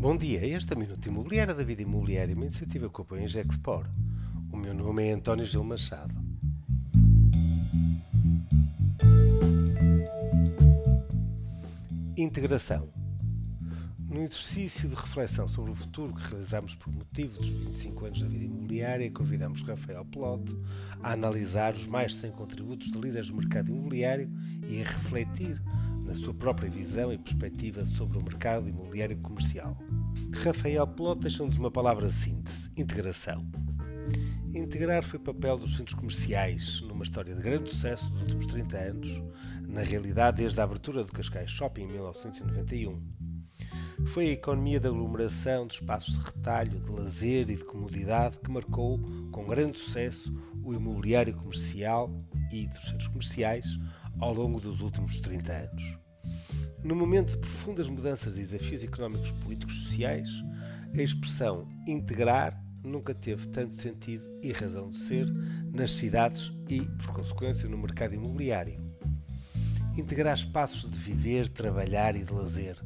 Bom dia, este é o Minuto Imobiliário da Vida Imobiliária, uma iniciativa que apoia a Gexpor. O meu nome é António Gil Machado. Integração. No exercício de reflexão sobre o futuro que realizamos por motivo dos 25 anos da vida imobiliária, convidamos Rafael Pelote a analisar os mais de 100 contributos de líderes do mercado imobiliário e a refletir na sua própria visão e perspectiva sobre o mercado imobiliário comercial. Rafael Pelot deixou-nos uma palavra síntese: integração. Integrar foi papel dos centros comerciais numa história de grande sucesso dos últimos 30 anos, na realidade desde a abertura do Cascais Shopping em 1991. Foi a economia da aglomeração de espaços de retalho, de lazer e de comodidade que marcou com grande sucesso o imobiliário comercial e dos centros comerciais ao longo dos últimos 30 anos. No momento de profundas mudanças e desafios económicos, políticos e sociais, a expressão integrar nunca teve tanto sentido e razão de ser nas cidades e, por consequência, no mercado imobiliário. Integrar espaços de viver, trabalhar e de lazer,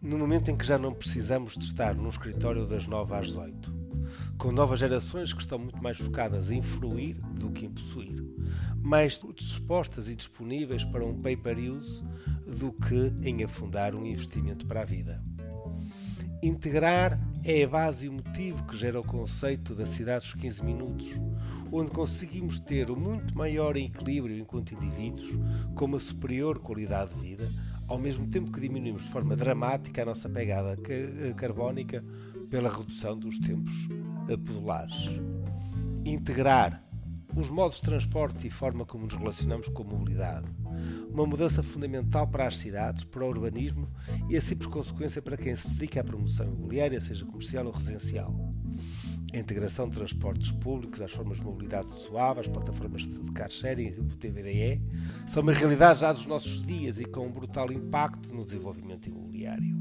no momento em que já não precisamos de estar num escritório das 9 às 18 com novas gerações que estão muito mais focadas em fruir do que em possuir, mais dispostas e disponíveis para um pay-per-use do que em afundar um investimento para a vida. Integrar é a base e o motivo que gera o conceito da cidade dos 15 minutos, onde conseguimos ter um muito maior equilíbrio enquanto indivíduos, com uma superior qualidade de vida, ao mesmo tempo que diminuímos de forma dramática a nossa pegada carbónica pela redução dos tempos pedulares. Integrar os modos de transporte e forma como nos relacionamos com a mobilidade. Uma mudança fundamental para as cidades, para o urbanismo e, assim por consequência, para quem se dedica à promoção imobiliária, seja comercial ou residencial. A integração de transportes públicos, as formas de mobilidade suave, as plataformas de car sharing o TVDE são uma realidade já dos nossos dias e com um brutal impacto no desenvolvimento imobiliário.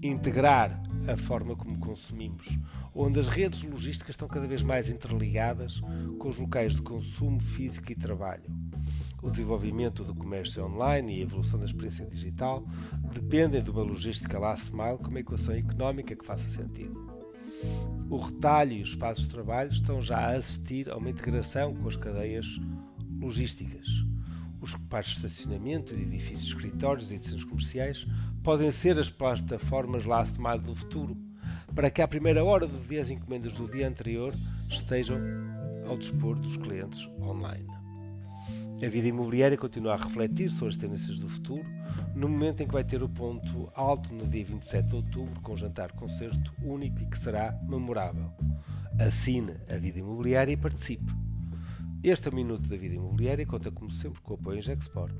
Integrar a forma como consumimos, onde as redes logísticas estão cada vez mais interligadas com os locais de consumo físico e trabalho. O desenvolvimento do comércio online e a evolução da experiência digital dependem de uma logística last mile com uma equação económica que faça sentido. O retalho e os espaços de trabalho estão já a assistir a uma integração com as cadeias logísticas. Os parques de estacionamento de edifícios de escritórios e de centros comerciais podem ser as plataformas last mile do futuro, para que à primeira hora do dia as encomendas do dia anterior estejam ao dispor dos clientes online. A vida imobiliária continua a refletir sobre as tendências do futuro, no momento em que vai ter o ponto alto no dia 27 de outubro, com um jantar-concerto único e que será memorável. Assine a vida imobiliária e participe. Este é o Minuto da Vida Imobiliária e conta, como sempre, com o apoio em Gexport.